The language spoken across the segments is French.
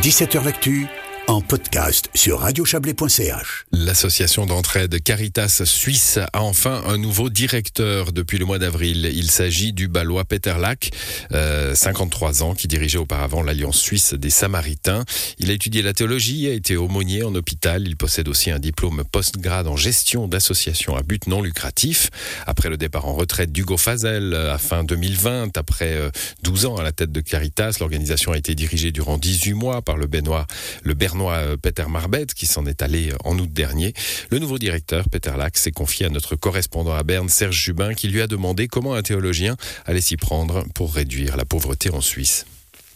17h L'actu en podcast sur radiochablais.ch. L'association d'entraide Caritas Suisse a enfin un nouveau directeur depuis le mois d'avril. Il s'agit du Balois Peter Lack, 53 ans, qui dirigeait auparavant l'Alliance suisse des Samaritains. Il a étudié la théologie, a été aumônier en hôpital. Il possède aussi un diplôme post-grade en gestion d'associations à but non lucratif. Après le départ en retraite d'Hugo Fazel à fin 2020, après 12 euh, ans à la tête de Caritas, l'organisation a été dirigée durant 18 mois par le Benoît, le Bernois euh, Peter Marbet, qui s'en est allé euh, en août dernier. Le nouveau directeur, Peter Lack, s'est confié à notre correspondant à Berne, Serge Jubin, qui lui a demandé comment un théologien allait s'y prendre pour réduire la pauvreté en Suisse.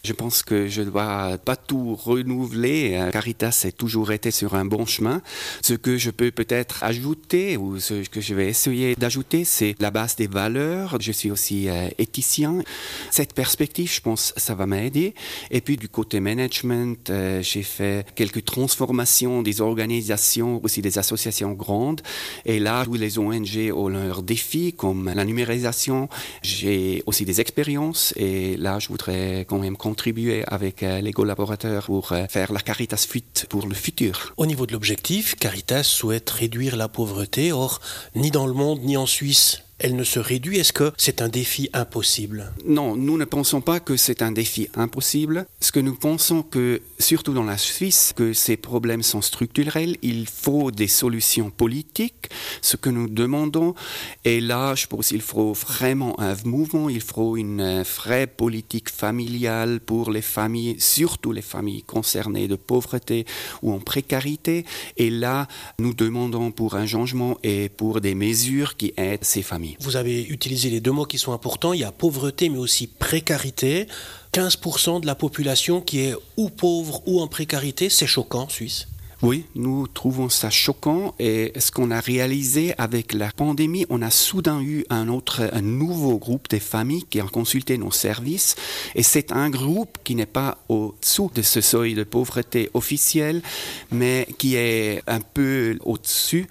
Je pense que je dois pas tout renouveler. Euh, Caritas a toujours été sur un bon chemin. Ce que je peux peut-être ajouter ou ce que je vais essayer d'ajouter, c'est la base des valeurs. Je suis aussi euh, éthicien. Cette perspective, je pense, ça va m'aider. Et puis du côté management, euh, j'ai fait quelques transformations des organisations, aussi des associations grandes. Et là où les ONG ont leurs défis, comme la numérisation, j'ai aussi des expériences. Et là, je voudrais quand même contribuer avec euh, les collaborateurs pour euh, faire la Caritas Fuite pour le futur. Au niveau de l'objectif, Caritas souhaite réduire la pauvreté. Or, ni dans le monde, ni en Suisse, elle ne se réduit Est-ce que c'est un défi impossible? Non, nous ne pensons pas que c'est un défi impossible. Ce que nous pensons que, surtout dans la Suisse, que ces problèmes sont structurels, il faut des solutions politiques, ce que nous demandons. Et là, je pense qu'il faut vraiment un mouvement, il faut une vraie politique familiale pour les familles, surtout les familles concernées de pauvreté ou en précarité. Et là, nous demandons pour un changement et pour des mesures qui aident ces familles. Vous avez utilisé les deux mots qui sont importants. Il y a pauvreté, mais aussi précarité. 15% de la population qui est ou pauvre ou en précarité, c'est choquant Suisse. Oui, nous trouvons ça choquant et ce qu'on a réalisé avec la pandémie, on a soudain eu un autre, un nouveau groupe de familles qui ont consulté nos services et c'est un groupe qui n'est pas au-dessous de ce seuil de pauvreté officiel, mais qui est un peu au-dessus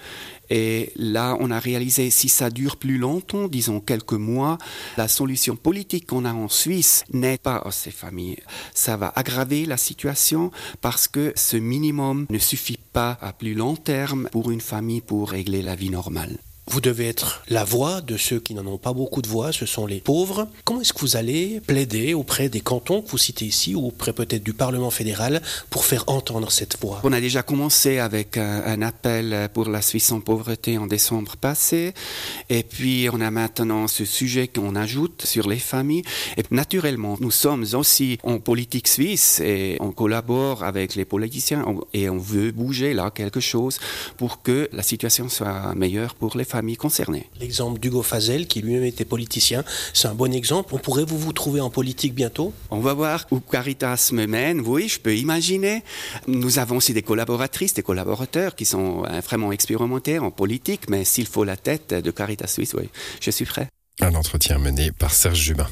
et là, on a réalisé, si ça dure plus longtemps, disons quelques mois, la solution politique qu'on a en Suisse n'est pas à ces familles. Ça va aggraver la situation parce que ce minimum ne suffit pas à plus long terme pour une famille pour régler la vie normale. Vous devez être la voix de ceux qui n'en ont pas beaucoup de voix, ce sont les pauvres. Comment est-ce que vous allez plaider auprès des cantons que vous citez ici ou auprès peut-être du Parlement fédéral pour faire entendre cette voix? On a déjà commencé avec un, appel pour la Suisse en pauvreté en décembre passé. Et puis on a maintenant ce sujet qu'on ajoute sur les familles. Et naturellement nous sommes aussi en politique suisse et on collabore avec les politiciens. Et on veut bouger là quelque chose pour que la situation soit meilleure pour les familles concernées. L'exemple d'Hugo Fazel, qui lui-même était politicien, c'est un bon exemple. On pourrait vous vous trouver en politique bientôt? On va voir où Caritas me mène. Oui, je peux imaginer. Nous avons aussi des collaboratrices, des collaborateurs qui sont euh, vraiment expérimentés en politique, mais s'il faut la tête de Caritas Suisse, oui, je suis prêt. Un entretien mené par Serge Jubin.